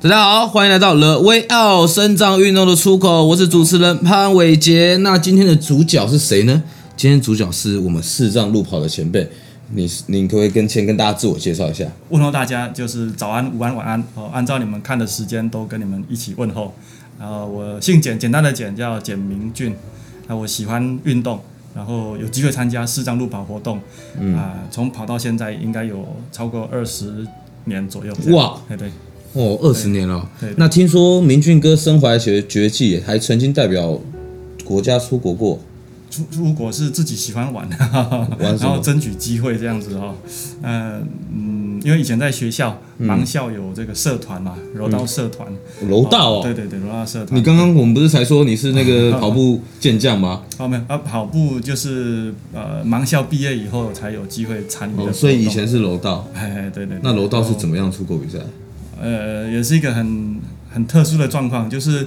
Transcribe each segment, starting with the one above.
大家好，欢迎来到了威奥身障运动的出口，我是主持人潘伟杰。那今天的主角是谁呢？今天主角是我们视障路跑的前辈，你你可不可以跟先跟大家自我介绍一下？问候大家，就是早安、午安、晚安哦，按照你们看的时间都跟你们一起问候。然后我姓简，简单的简叫简明俊。那我喜欢运动，然后有机会参加视障路跑活动，嗯啊，从跑到现在应该有超过二十年左右。哇，对对。哦，二十年了。对，对，那听说明俊哥身怀绝绝技，还曾经代表国家出国过。出出国是自己喜欢玩，玩然后争取机会这样子哈。嗯嗯，因为以前在学校盲校有这个社团嘛，柔道社团。柔道哦。对对对，柔道社团。你刚刚我们不是才说你是那个 跑步健将吗？哦，没有啊，跑步就是呃盲校毕业以后才有机会参与的。所以以前是柔道。哎，对对。那柔道是怎么样出国比赛？呃，也是一个很很特殊的状况，就是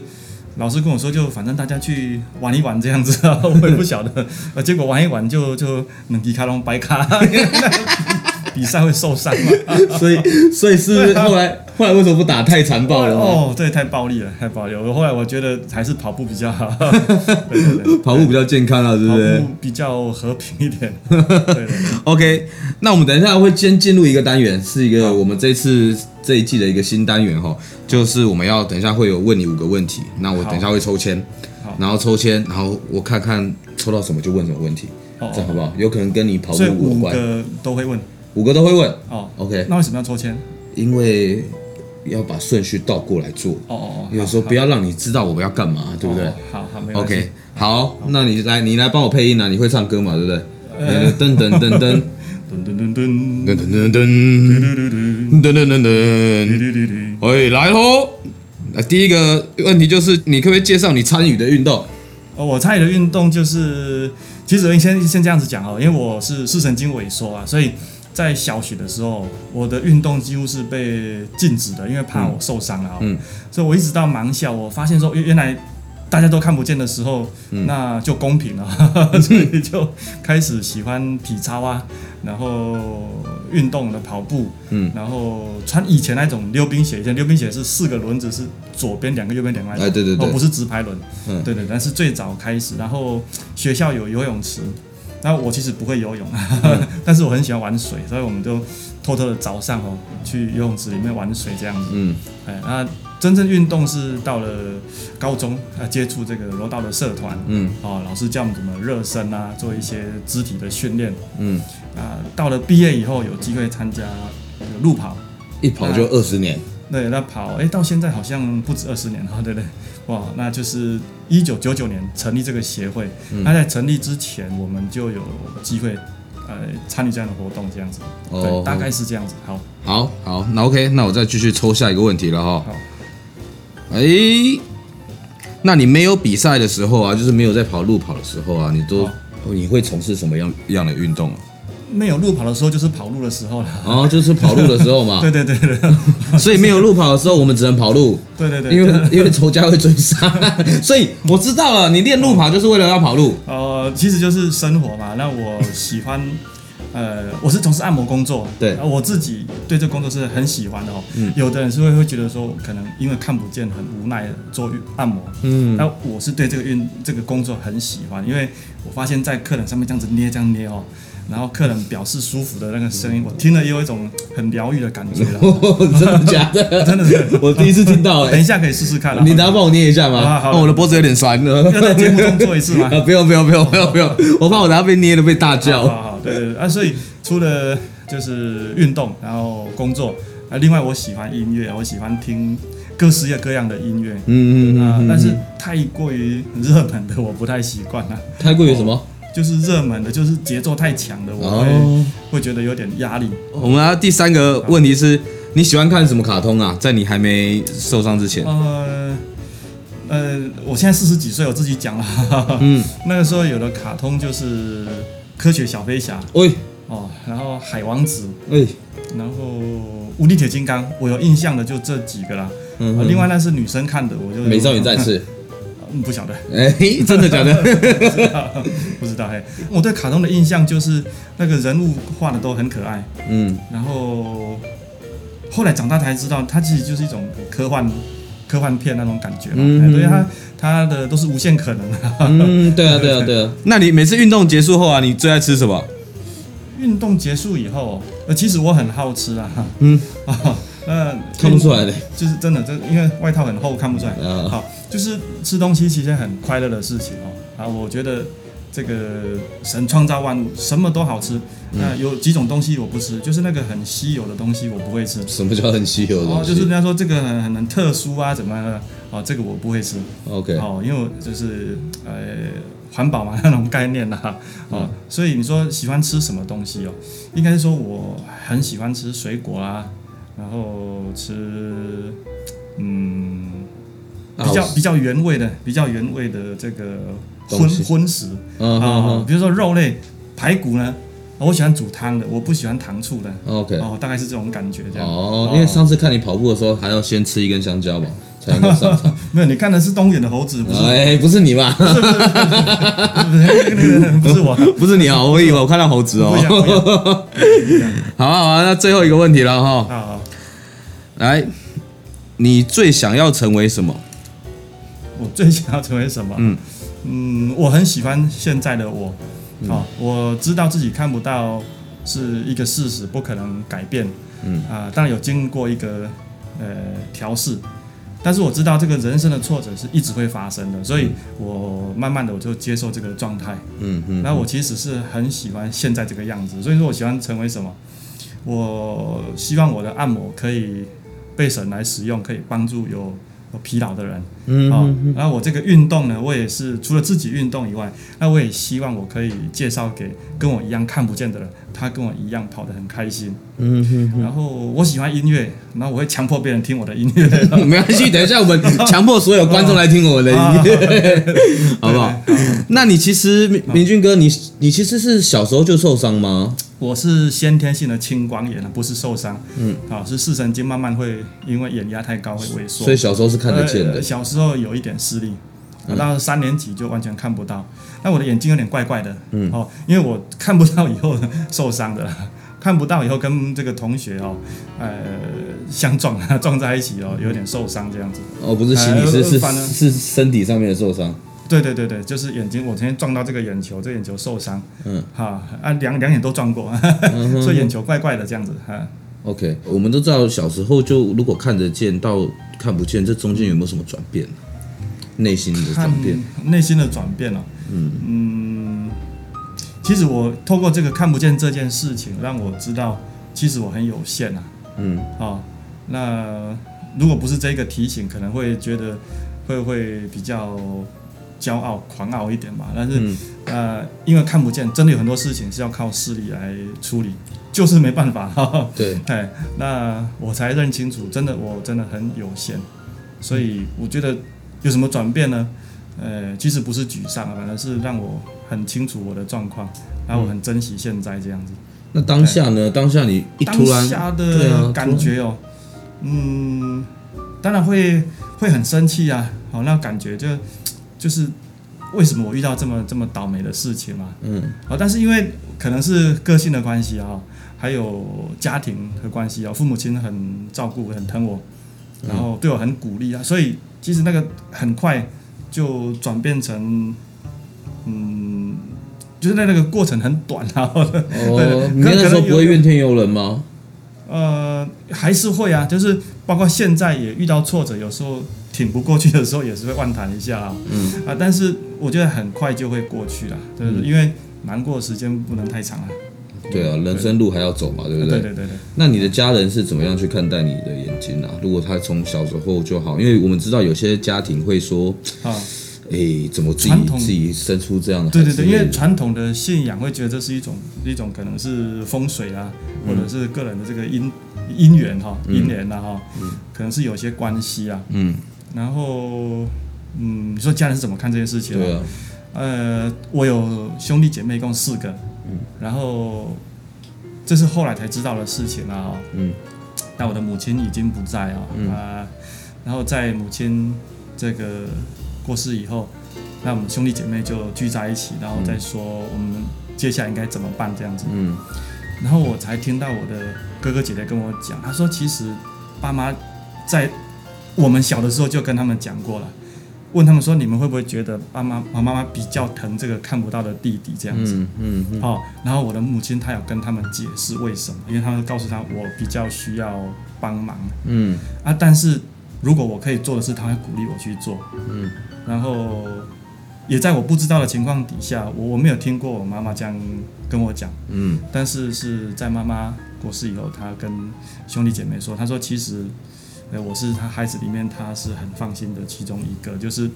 老师跟我说，就反正大家去玩一玩这样子啊，我也不晓得，呃，结果玩一玩就就两级卡龙白卡，比赛会受伤嘛，所以所以是后来后来为什么不打？太残暴了哦，对，太暴力了，太暴力了。我后来我觉得还是跑步比较好，对对对，跑步比较健康了，对不对？跑步比较和平一点。对对对，OK，那我们等一下会先进入一个单元，是一个我们这次这一季的一个新单元哈，就是我们要等一下会有问你五个问题，那我等一下会抽签，然后抽签，然后我看看抽到什么就问什么问题，这样好不好？有可能跟你跑步有关。五个都会问。五个都会问哦，OK。那为什么要抽签？因为要把顺序倒过来做。哦哦哦。有时候不要让你知道我们要干嘛，对不对？好好。OK，好，那你来，你来帮我配音啊！你会唱歌嘛？对不对？噔噔噔噔噔 噔噔噔噔噔噔噔噔噔噔噔。喂，来喽！那第一个问题就是，你可不可以介绍你参与的运动？哦，我参与的运动就是，其实我先先这样子讲哦，因为我是视神经萎缩啊，所以。在小学的时候，我的运动几乎是被禁止的，因为怕我受伤了。嗯，所以我一直到盲校，我发现说，原来大家都看不见的时候，嗯、那就公平了，所以就开始喜欢体操啊，然后运动的跑步，嗯，然后穿以前那种溜冰鞋，以前溜冰鞋是四个轮子，是左边两个，右边两个，哎，对对对，不是直排轮，嗯，对对，但是最早开始，然后学校有游泳池。那我其实不会游泳，嗯、但是我很喜欢玩水，所以我们就偷偷的早上哦去游泳池里面玩水这样子。嗯，哎，那真正运动是到了高中啊，接触这个柔道的社团。嗯，哦，老师教我们怎么热身啊，做一些肢体的训练。嗯，啊，到了毕业以后有机会参加路跑，一跑就二十年。对，那跑哎，到现在好像不止二十年了，对不对？哇，那就是一九九九年成立这个协会。嗯、那在成立之前，我们就有机会呃参与这样的活动，这样子。哦，对，大概是这样子。好，好，好，那 OK，那我再继续抽下一个问题了哈。好。哎，那你没有比赛的时候啊，就是没有在跑路跑的时候啊，你都、哦、你会从事什么样样的运动啊？没有路跑的时候，就是跑路的时候了。哦，就是跑路的时候嘛。对对对对。所以没有路跑的时候，我们只能跑路。对对对。因为因为仇家会追杀，所以我知道了，你练路跑就是为了要跑路。呃，其实就是生活嘛。那我喜欢，呃，我是从事按摩工作。对。我自己对这个工作是很喜欢的哦。嗯。有的人是会会觉得说，可能因为看不见，很无奈做按摩。嗯。那我是对这个运这个工作很喜欢，因为我发现在客人上面这样子捏这样捏哦。然后客人表示舒服的那个声音，我听了也有一种很疗愈的感觉了。真的假的？真的是，我第一次听到。等一下可以试试看。你等下帮我捏一下吗？好，我的脖子有点酸了。要在节目中做一次吗？啊，不用不用不用不用不用，我怕我等下被捏了被大叫。好好，对对对啊，所以除了就是运动，然后工作啊，另外我喜欢音乐，我喜欢听各式各样的音乐。嗯嗯啊，但是太过于热门的我不太习惯啊。太过于什么？就是热门的，就是节奏太强的，我会、哦、会觉得有点压力。我们、啊、第三个问题是，你喜欢看什么卡通啊？在你还没受伤之前。呃呃，我现在四十几岁，我自己讲了。嗯，那个时候有的卡通就是《科学小飞侠》。喂。哦，然后《海王子》。哎。然后《无敌铁金刚》，我有印象的就这几个啦。嗯哼。另外那是女生看的，我就。美少女战士。嗯，不晓得，哎，真的假的？不知道，不知道。嘿，我对卡通的印象就是那个人物画的都很可爱，嗯，然后后来长大才知道，它其实就是一种科幻科幻片那种感觉嘛。嗯，对它它的都是无限可能的。嗯，对啊，对啊，对啊。那你每次运动结束后啊，你最爱吃什么？运动结束以后，呃，其实我很好吃啊。嗯啊，那 看不出来的，就是真的，这因为外套很厚，看不出来。啊，好，就是吃东西其实很快乐的事情哦。啊，我觉得。这个神创造万物，什么都好吃。那有几种东西我不吃，就是那个很稀有的东西我不会吃。什么叫很稀有的东西？哦，就是人家说这个很很很特殊啊，怎么样的？哦，这个我不会吃。OK。哦，因为就是呃环保嘛那种概念呐。哦，嗯、所以你说喜欢吃什么东西哦？应该是说我很喜欢吃水果啊，然后吃嗯比较比较原味的，比较原味的这个。荤荤食啊，比如说肉类，排骨呢，我喜欢煮汤的，我不喜欢糖醋的。OK，哦，大概是这种感觉这样。哦，因为上次看你跑步的时候，还要先吃一根香蕉嘛，才能够上场。没有，你看的是东远的猴子，不是？哎，不是你吧？不是，不是，不是我，不是你啊！我以为我看到猴子哦。好啊，好啊，那最后一个问题了哈。好，来，你最想要成为什么？我最想要成为什么？嗯嗯，我很喜欢现在的我，哦，我知道自己看不到是一个事实，不可能改变。嗯啊，当然有经过一个呃调试，但是我知道这个人生的挫折是一直会发生的，所以我慢慢的我就接受这个状态。嗯嗯，那我其实是很喜欢现在这个样子，所以说我喜欢成为什么？我希望我的按摩可以被神来使用，可以帮助有。有疲劳的人，嗯，哦，然后我这个运动呢，我也是除了自己运动以外，那我也希望我可以介绍给跟我一样看不见的人，他跟我一样跑得很开心，嗯哼，然后我喜欢音乐，然后我会强迫别人听我的音乐，没关系，等一下我们 强迫所有观众来听我的音乐，好不好？那你其实明明俊哥，你你其实是小时候就受伤吗？我是先天性的青光眼，不是受伤。嗯，好，是视神经慢慢会因为眼压太高会萎缩。所以小时候是看得见的。呃、小时候有一点视力，到三年级就完全看不到。那我的眼睛有点怪怪的。嗯，哦，因为我看不到以后受伤的，看不到以后跟这个同学哦，呃，相撞 撞在一起哦，有点受伤这样子。哦，不是心理，是是是身体上面的受伤。对对对对，就是眼睛，我昨天撞到这个眼球，这个眼球受伤，嗯，哈啊，两两眼都撞过，所以眼球怪怪的这样子，哈。OK，我们都知道小时候就如果看得见到看不见，这中间有没有什么转变？内心的转变，内心的转变哦，嗯嗯，其实我透过这个看不见这件事情，让我知道其实我很有限啊，嗯，哦，那如果不是这个提醒，可能会觉得会会比较。骄傲、狂傲一点吧，但是，嗯、呃，因为看不见，真的有很多事情是要靠视力来处理，就是没办法。哈对，哎，那我才认清楚，真的，我真的很有限，所以我觉得有什么转变呢？呃，其实不是沮丧，反而是让我很清楚我的状况，然后我很珍惜现在这样子。那当下呢？当下你一突然，当下的感觉哦，嗯，当然会会很生气啊，好，那感觉就。就是为什么我遇到这么这么倒霉的事情嘛？嗯，啊，但是因为可能是个性的关系啊，还有家庭的关系啊，父母亲很照顾、很疼我，然后对我很鼓励啊，所以其实那个很快就转变成，嗯，就是那那个过程很短啊。哦，你那时候不会怨天尤人吗？呃，还是会啊，就是包括现在也遇到挫折，有时候。挺不过去的时候也是会万谈一下啊，嗯啊，但是我觉得很快就会过去了，就是因为难过的时间不能太长啊。对啊，人生路还要走嘛，对不对？对对对对。那你的家人是怎么样去看待你的眼睛啊？如果他从小时候就好，因为我们知道有些家庭会说啊，哎，怎么自己自己生出这样的？对对对，因为传统的信仰会觉得这是一种一种可能是风水啊，或者是个人的这个姻姻缘哈，姻缘呐哈，可能是有些关系啊，嗯。然后，嗯，你说家人是怎么看这件事情？对啊，呃，我有兄弟姐妹一共四个，嗯，然后这是后来才知道的事情啊，嗯，但我的母亲已经不在啊，嗯、啊，然后在母亲这个过世以后，那我们兄弟姐妹就聚在一起，然后再说我们接下来应该怎么办这样子，嗯，然后我才听到我的哥哥姐姐跟我讲，他说其实爸妈在我们小的时候就跟他们讲过了。问他们说：“你们会不会觉得爸妈、妈妈比较疼这个看不到的弟弟这样子？”嗯嗯，嗯。哦，然后我的母亲她有跟他们解释为什么，因为他们告诉他我比较需要帮忙。嗯。啊，但是如果我可以做的事，他会鼓励我去做。嗯。然后也在我不知道的情况底下，我我没有听过我妈妈这样跟我讲。嗯。但是是在妈妈过世以后，她跟兄弟姐妹说，她说其实。呃，我是他孩子里面，他是很放心的其中一个，就是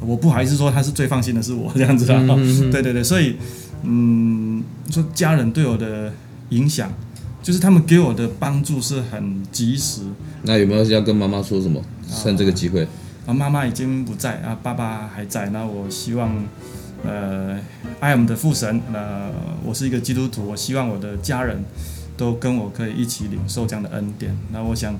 我不好意思说他是最放心的是我这样子啊，嗯嗯嗯对对对，所以嗯，说家人对我的影响，就是他们给我的帮助是很及时。那有没有要跟妈妈说什么？趁这个机会。啊，妈妈已经不在啊，爸爸还在。那我希望，呃，爱我们的父神，呃，我是一个基督徒，我希望我的家人都跟我可以一起领受这样的恩典。那我想。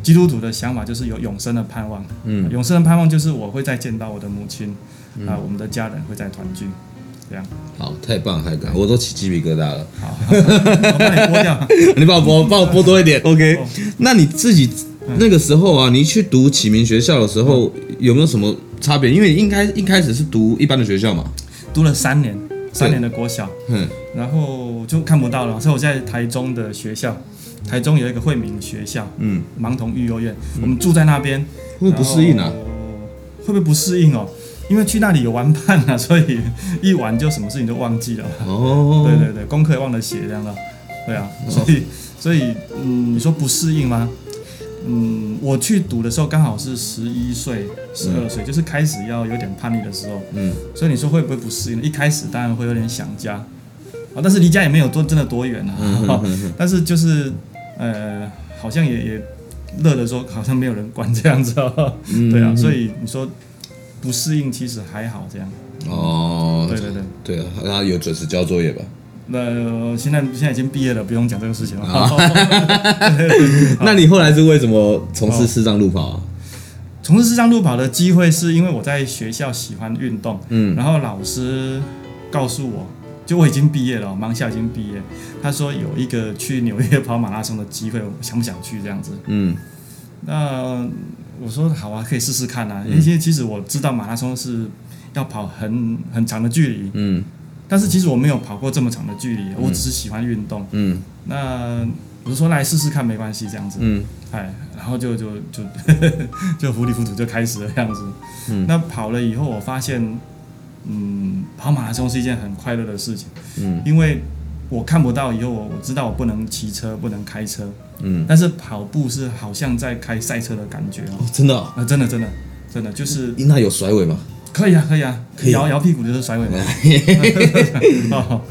基督徒的想法就是有永生的盼望，嗯，永生的盼望就是我会再见到我的母亲，啊、嗯呃，我们的家人会再团聚，这样。好，太棒太棒，我都起鸡皮疙瘩了。好，我帮你拨掉，你帮我播，帮我播多一点。OK，、哦、那你自己那个时候啊，你去读启明学校的时候，有没有什么差别？因为应该一开始是读一般的学校嘛，读了三年，三年的国小，嗯，然后就看不到了，所以我在台中的学校。台中有一个惠民学校，嗯，盲童育幼院，嗯，我们住在那边，会不会不适应啊？会不会不适应哦？因为去那里有玩伴啊，所以一玩就什么事情都忘记了。哦，对对对，功课也忘了写这样的，对啊，所以所以嗯，你说不适应吗？嗯，我去读的时候刚好是十一岁、十二岁，就是开始要有点叛逆的时候，嗯，所以你说会不会不适应？一开始当然会有点想家，啊，但是离家也没有多真的多远啊，嗯哼哼哼，但是就是。呃，好像也也乐的说，好像没有人管这样子哦。嗯、对啊，所以你说不适应，其实还好这样。哦，对对对，对啊，那有准时交作业吧？那、呃、现在现在已经毕业了，不用讲这个事情了。哦、那你后来是为什么从事视障路跑啊？从事视障路跑的机会是因为我在学校喜欢运动，嗯，然后老师告诉我。就我已经毕业了，盲校已经毕业。他说有一个去纽约跑马拉松的机会，我想不想去这样子？嗯，那我说好啊，可以试试看啊。因为其实我知道马拉松是要跑很很长的距离，嗯，但是其实我没有跑过这么长的距离，我只是喜欢运动，嗯。那我就说来试试看，没关系这样子，嗯，哎，然后就就就 就糊里糊涂就开始了这样子。嗯，那跑了以后，我发现。嗯，跑马拉松是一件很快乐的事情。嗯，因为我看不到以后，我我知道我不能骑车，不能开车。嗯，但是跑步是好像在开赛车的感觉哦。真的？啊，真的，真的，真的就是。那有甩尾吗？可以啊，可以啊，可以摇摇屁股就是甩尾。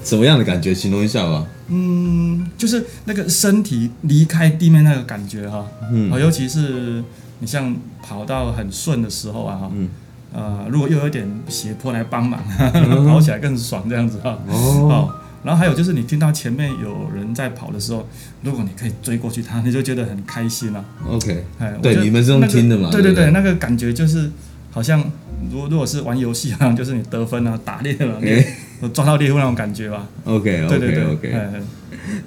什么样的感觉？形容一下吧。嗯，就是那个身体离开地面那个感觉哈。嗯。尤其是你像跑到很顺的时候啊哈。嗯。呃，如果又有一点斜坡来帮忙，嗯、跑起来更爽，这样子哈。哦。然后还有就是，你听到前面有人在跑的时候，如果你可以追过去他，你就觉得很开心了。OK。哎，对，你们是用听的嘛？对对对，那个感觉就是好像，如果如果是玩游戏啊，就是你得分啊，打猎了，你抓到猎物那种感觉吧。OK OK 对对对 OK。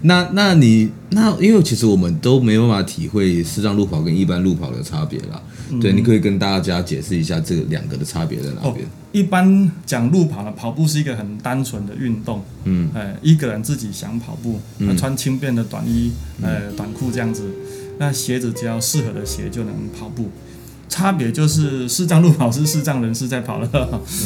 那那你那因为其实我们都没办法体会视障路跑跟一般路跑的差别啦。对，你可以跟大家解释一下这两个的差别在哪边？哦，一般讲路跑呢，跑步是一个很单纯的运动。嗯，哎，一个人自己想跑步，嗯，穿轻便的短衣，呃，短裤这样子，那鞋子只要适合的鞋就能跑步。差别就是视障路跑是视障人士在跑了，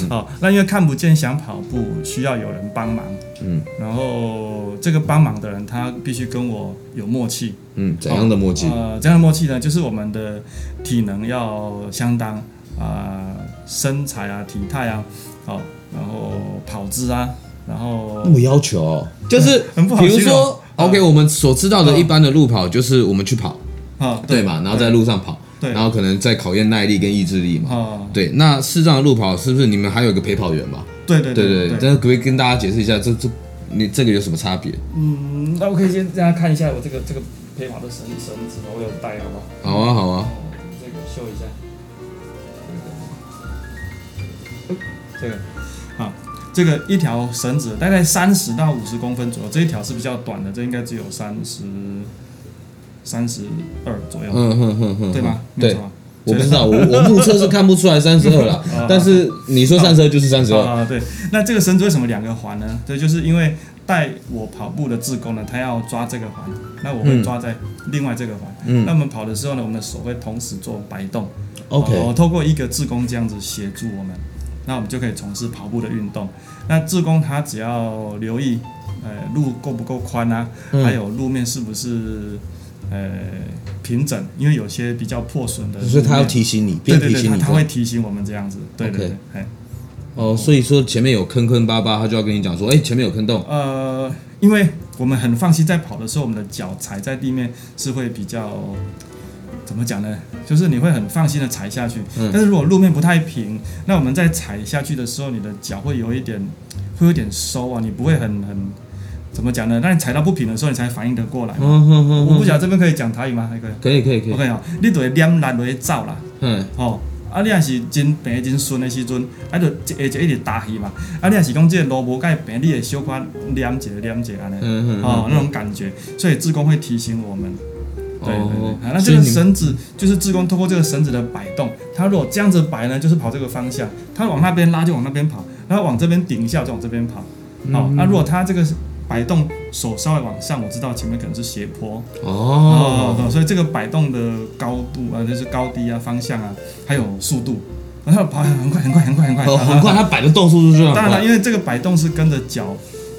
好、嗯，那因为看不见想跑步需要有人帮忙，嗯，然后这个帮忙的人他必须跟我有默契，嗯，怎样的默契？呃，怎样的默契呢，就是我们的体能要相当啊、呃，身材啊，体态啊，好，然后跑姿啊，然后那么要求、哦，就是 很不好，比如说、啊、，OK，我们所知道的一般的路跑就是我们去跑，啊，对嘛，然后在路上跑。然后可能在考验耐力跟意志力嘛。哦。对，那视障的路跑是不是你们还有一个陪跑员嘛？对对对对。那可不可以跟大家解释一下，这这你这个有什么差别？嗯，那我可以先让大家看一下我这个这个陪跑的绳绳子，我有带，好不好？好啊好啊。这个秀一下。这个，好，这个一条绳子大概三十到五十公分左右，这一条是比较短的，这应该只有三十三十二左右，嗯哼哼哼，对吗？对，我不知道，我 我目测是看不出来三十二了，但是你说三十二就是三十二啊。对，那这个绳子为什么两个环呢？对，就是因为带我跑步的志工呢，他要抓这个环，那我会抓在另外这个环。嗯，那我们跑的时候呢，我们的手会同时做摆动。OK，我透过一个志工这样子协助我们，那我们就可以从事跑步的运动。那志工他只要留意，呃，路够不够宽啊，还有路面是不是。呃，平整，因为有些比较破损的，所以他要提醒你，对对对，他会提醒我们这样子，对对对，哎，哦，所以说前面有坑坑巴巴，他就要跟你讲说，哎，前面有坑洞。呃，因为我们很放心在跑的时候，我们的脚踩在地面是会比较，怎么讲呢？就是你会很放心的踩下去。嗯。但是如果路面不太平，那我们在踩下去的时候，你的脚会有一点，会有点收啊，你不会很很。怎么讲呢？那你踩到不平的时候，你才反应得过来。嗯嗯嗯。我不晓得这边可以讲台语吗？还可以。可以可以可以。OK 哦，你就会黏烂就会走啦。嗯。哦，啊，你若是真平真顺的时阵，啊，就一下就一直打去嘛。啊，你若是讲这个路无介平，你会小可念一下念一下安尼。嗯嗯。哦，那种感觉，所以志工会提醒我们。对对对。啊，那这个绳子就是志工通过这个绳子的摆动，他如果这样子摆呢，就是跑这个方向；他往那边拉就往那边跑，然后往这边顶一下就往这边跑。好，那如果他这个。摆动手稍微往上，我知道前面可能是斜坡哦，哦，所以这个摆动的高度啊，就是高低啊、方向啊，还有速度，然后跑很快、很快、很快、很快，哦，很快，它摆的动速度是这样。当然了，因为这个摆动是跟着脚，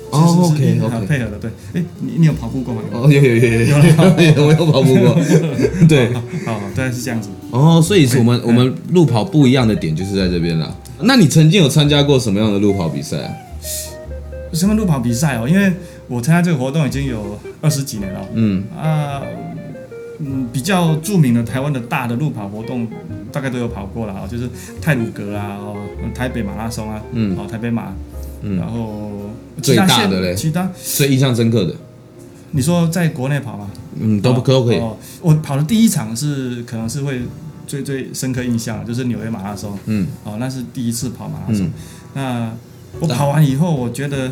哦，OK OK，配合的，对。哎，你你有跑步过吗？哦，有有有有有，我有跑步过。对，好，对，是这样子。哦，所以是我们我们路跑不一样的点就是在这边了。那你曾经有参加过什么样的路跑比赛啊？什么路跑比赛哦？因为我参加这个活动已经有二十几年了。嗯啊，嗯，比较著名的台湾的大的路跑活动，大概都有跑过了啊，就是泰鲁格啊，哦，台北马拉松啊，嗯，哦，台北马，嗯，然后最大的嘞，其他最印象深刻的，你说在国内跑吗？嗯，都不可都可以。哦，我跑的第一场是可能是会最最深刻印象，就是纽约马拉松。嗯，哦，那是第一次跑马拉松，那。我跑完以后，我觉得，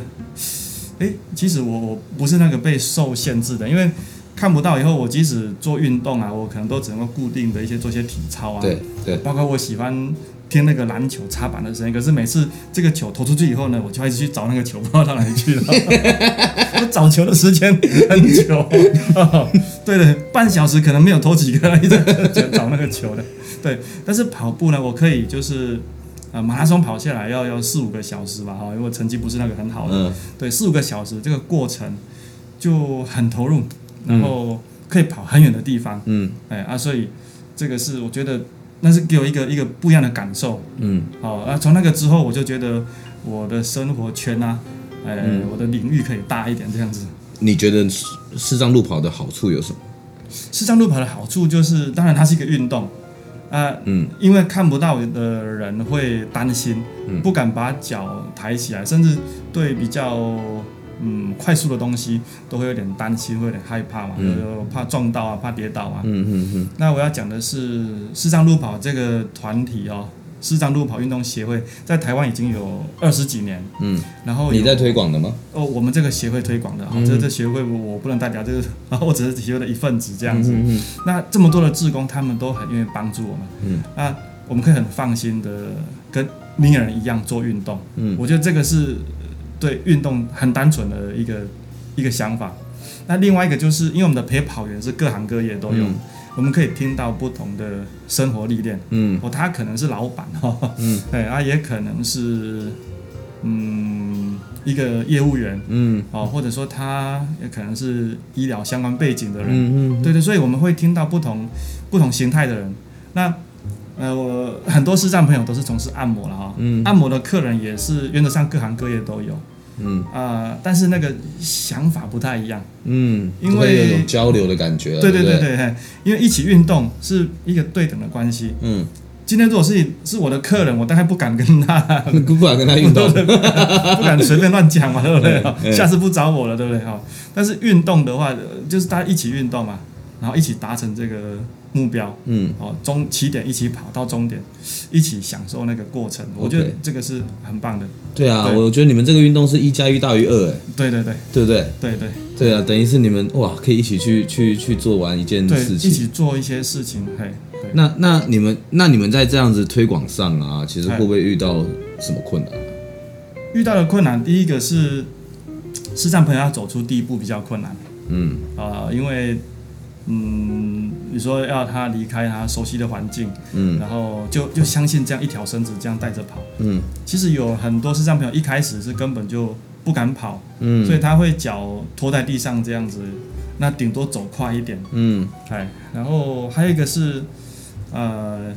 哎，其实我我不是那个被受限制的，因为看不到以后，我即使做运动啊，我可能都只能够固定的一些做一些体操啊，对对，包括我喜欢听那个篮球插板的声音，可是每次这个球投出去以后呢，我就一直去找那个球，不知道到哪里去了，我找球的时间很久，哦，对的，半小时可能没有投几个，一直找那个球的，对，但是跑步呢，我可以就是。呃，马拉松跑下来要要四五个小时吧，哈，如果成绩不是那个很好的，嗯、对，四五个小时这个过程就很投入，然后可以跑很远的地方，嗯，哎啊，所以这个是我觉得那是给我一个一个不一样的感受，嗯，好啊，从那个之后我就觉得我的生活圈啊，哎，嗯、我的领域可以大一点这样子。你觉得四张路跑的好处有什么？四张路跑的好处就是，当然它是一个运动。啊，嗯，因为看不到的人会担心，不敢把脚抬起来，甚至对比较嗯快速的东西都会有点担心，会有点害怕嘛，就、怕撞到啊，怕跌倒啊。嗯嗯嗯。那我要讲的是视障路跑这个团体哦。视障路跑运动协会在台湾已经有二十几年，嗯，然后你在推广的吗？哦，我们这个协会推广的，好，这这协会我不能代表，这个，然后我只是协会的一份子这样子。嗯，那这么多的志工，他们都很愿意帮助我们，嗯，那我们可以很放心的跟明眼人一样做运动，嗯，我觉得这个是对运动很单纯的一个一个想法。那另外一个就是因为我们的陪跑员是各行各业都有。嗯我们可以听到不同的生活历练，嗯，哦，他可能是老板哈，嗯，对啊，也可能是，嗯，一个业务员，嗯，哦，或者说他也可能是医疗相关背景的人，嗯嗯，对对，所以我们会听到不同不同形态的人。那呃，我很多视障朋友都是从事按摩了哈，嗯，按摩的客人也是原则上各行各业都有。嗯啊、呃，但是那个想法不太一样。嗯，因为有种交流的感觉。对对对对，对，因为一起运动是一个对等的关系。嗯，今天如果是是我的客人，我大概不敢跟他，不敢跟他运动，不敢随便乱讲嘛，对不对？对下次不找我了，对不对？哈，但是运动的话，就是大家一起运动嘛，然后一起达成这个目标，嗯，哦，终起点一起跑到终点，一起享受那个过程，我觉得这个是很棒的。对啊，我觉得你们这个运动是一加一大于二，哎，对对对，对不对？对对对啊，等于是你们哇，可以一起去去去做完一件事情，一起做一些事情，嘿。那那你们那你们在这样子推广上啊，其实会不会遇到什么困难？遇到的困难，第一个是视障朋友要走出第一步比较困难，嗯啊、呃，因为。嗯，你说要他离开他熟悉的环境，嗯，然后就就相信这样一条绳子这样带着跑，嗯，其实有很多视障朋友一开始是根本就不敢跑，嗯，所以他会脚拖在地上这样子，那顶多走快一点，嗯，哎，然后还有一个是，呃，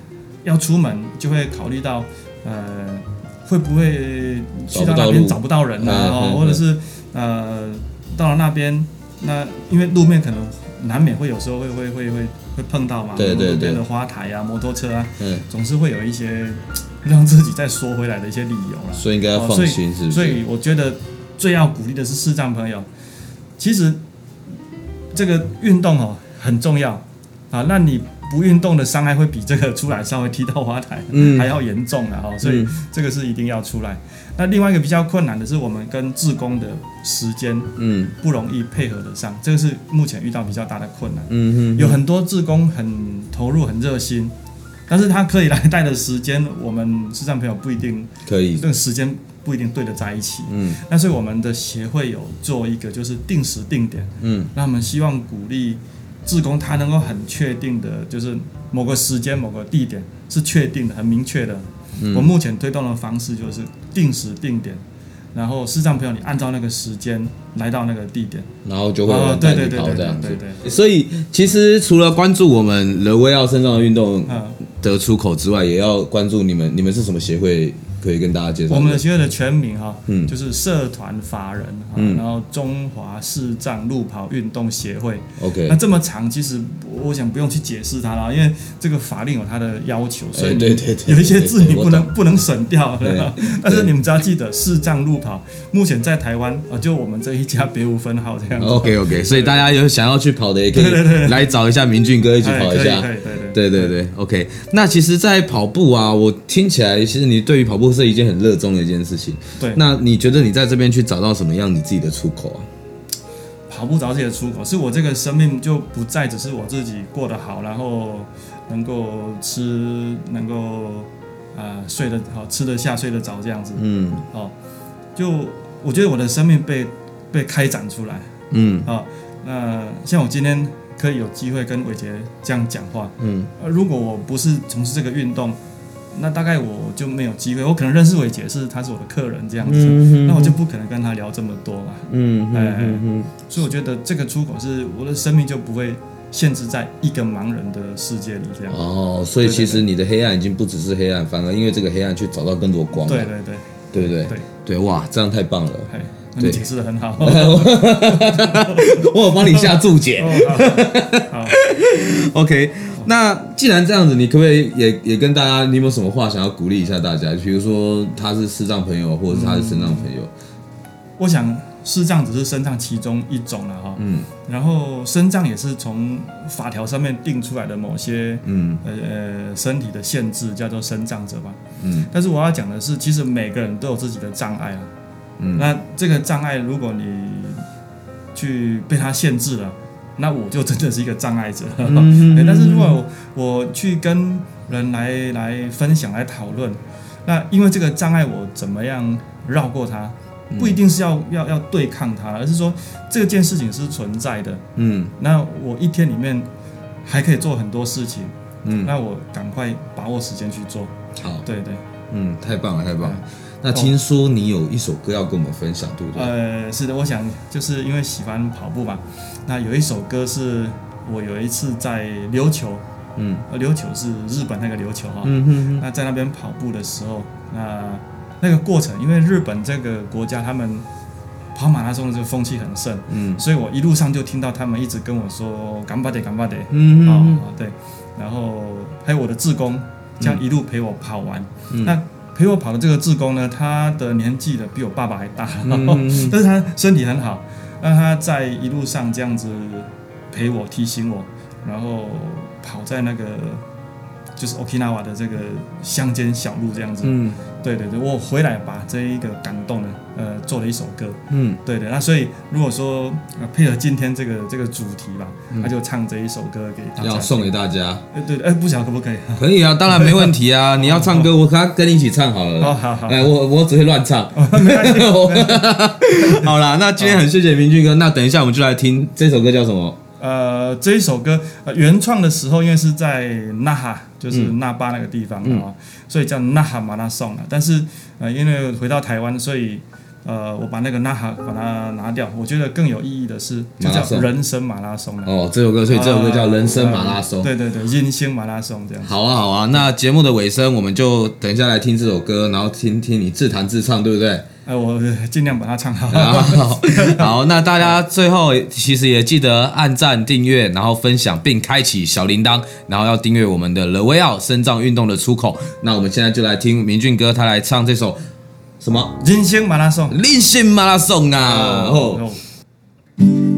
要出门就会考虑到，呃，会不会去到那边找不到人呢？哦，或者是呃，到了那边，那因为路面可能。难免会有时候会会会会会碰到嘛，对对对，路边的花台啊，摩托车啊，嗯，总是会有一些让自己再缩回来的一些理由了。所以应该要放心，是不是？所以我觉得最要鼓励的是视障朋友，其实这个运动哦很重要啊，那你。不运动的伤害会比这个出来稍微踢到花台还要严重的哈，所以这个是一定要出来。那另外一个比较困难的是，我们跟志工的时间嗯不容易配合得上，这个是目前遇到比较大的困难。嗯嗯，有很多志工很投入很热心，但是他可以来带的时间，我们视障朋友不一定可以，这个时间不一定对得在一起。嗯，但是我们的协会有做一个就是定时定点，嗯，那我们希望鼓励。志工他能够很确定的，就是某个时间、某个地点是确定的、很明确的。嗯、我目前推动的方式就是定时定点，然后视障朋友你按照那个时间来到那个地点，然后就会。对对对对对对。所以其实除了关注我们人威奥身上的运动的出口之外，也要关注你们，你们是什么协会？可以跟大家介绍。我们的协会的全名哈，嗯，就是社团法人，嗯，然后中华视障路跑运动协会，OK，那这么长，其实我想不用去解释它了，因为这个法令有它的要求，所以对对对，有一些字你不能不能省掉，但是你们只要记得视障路跑，目前在台湾啊，就我们这一家别无分号这样。子，OK OK，所以大家有想要去跑的也可以来找一下明俊哥一起跑一下，对对对对对，OK，那其实，在跑步啊，我听起来，其实你对于跑步。是一件很热衷的一件事情。对，那你觉得你在这边去找到什么样你自己的出口啊？跑步找自己的出口，是我这个生命就不再只是我自己过得好，然后能够吃，能够啊、呃、睡得好，吃得下，睡得着这样子。嗯，哦，就我觉得我的生命被被开展出来。嗯，啊、哦，那像我今天可以有机会跟伟杰这样讲话。嗯，如果我不是从事这个运动。那大概我就没有机会，我可能认识伟杰是他是我的客人这样子，嗯、那我就不可能跟他聊这么多嘛。嗯嗯嗯，所以我觉得这个出口是我的生命就不会限制在一个盲人的世界里这样。哦，所以其实你的黑暗已经不只是黑暗，反而因为这个黑暗去找到更多光。对对对，对不对？对对，哇，这样太棒了。嘿你解释的很好，我有帮你下注解。好，OK。那既然这样子，你可不可以也也跟大家，你有没有什么话想要鼓励一下大家？比如说他是视障朋友，或者是他是身障朋友。我想视障只是身障其中一种了哈。嗯。然后身障也是从法条上面定出来的某些嗯呃身体的限制，叫做身障者吧。嗯。但是我要讲的是，其实每个人都有自己的障碍啊。嗯，那这个障碍，如果你去被它限制了，那我就真的是一个障碍者。嗯、但是如果我去跟人来来分享、来讨论，那因为这个障碍，我怎么样绕过它，不一定是要要要对抗它，而是说这件事情是存在的。嗯，那我一天里面还可以做很多事情。嗯，那我赶快把握时间去做。好，对对，嗯，太棒了，太棒了。那听说你有一首歌要跟我们分享，对不对？呃，是的，我想就是因为喜欢跑步嘛。那有一首歌是我有一次在琉球，嗯，琉球是日本那个琉球哈，嗯哼哼。那在那边跑步的时候，那那个过程，因为日本这个国家他们跑马拉松的这个风气很盛，嗯，所以我一路上就听到他们一直跟我说“顽张って顽张って”，嗯嗯嗯，对。然后还有我的志工，这样一路陪我跑完，嗯、那。 陪我跑的这个志工呢，他的年纪的比我爸爸还大，嗯、但是他身体很好，那他在一路上这样子陪我、提醒我，然后跑在那个就是 Okinawa 的这个乡间小路这样子。嗯，对对对，我回来把这一个感动呢，呃，做了一首歌。嗯，对对，那所以如果说配合今天这个这个主题吧，那就唱这一首歌给大家，要送给大家。哎，对，哎，不晓得可不可以？可以啊，当然没问题啊。你要唱歌，我跟跟你一起唱好了。好好好。哎，我我只会乱唱。好啦，那今天很谢谢明俊哥。那等一下我们就来听这首歌叫什么？呃，这一首歌呃原创的时候，因为是在纳哈，就是纳巴那个地方啊，嗯、所以叫纳哈马拉松了。但是呃，因为回到台湾，所以呃，我把那个纳哈把它拿掉。我觉得更有意义的是，就叫人生马拉松了。哦，这首歌，所以这首歌叫人生马拉松。呃、对对对，人生马拉松这样。好啊好啊，那节目的尾声，我们就等一下来听这首歌，然后听听你自弹自唱，对不对？哎，我尽量把它唱好。好，好，那大家最后其实也记得按赞、订阅，然后分享并开启小铃铛，然后要订阅我们的 The Way Out 身障运动的出口。那我们现在就来听明俊哥他来唱这首什么？人生马拉松，人生马拉松啊！哦。哦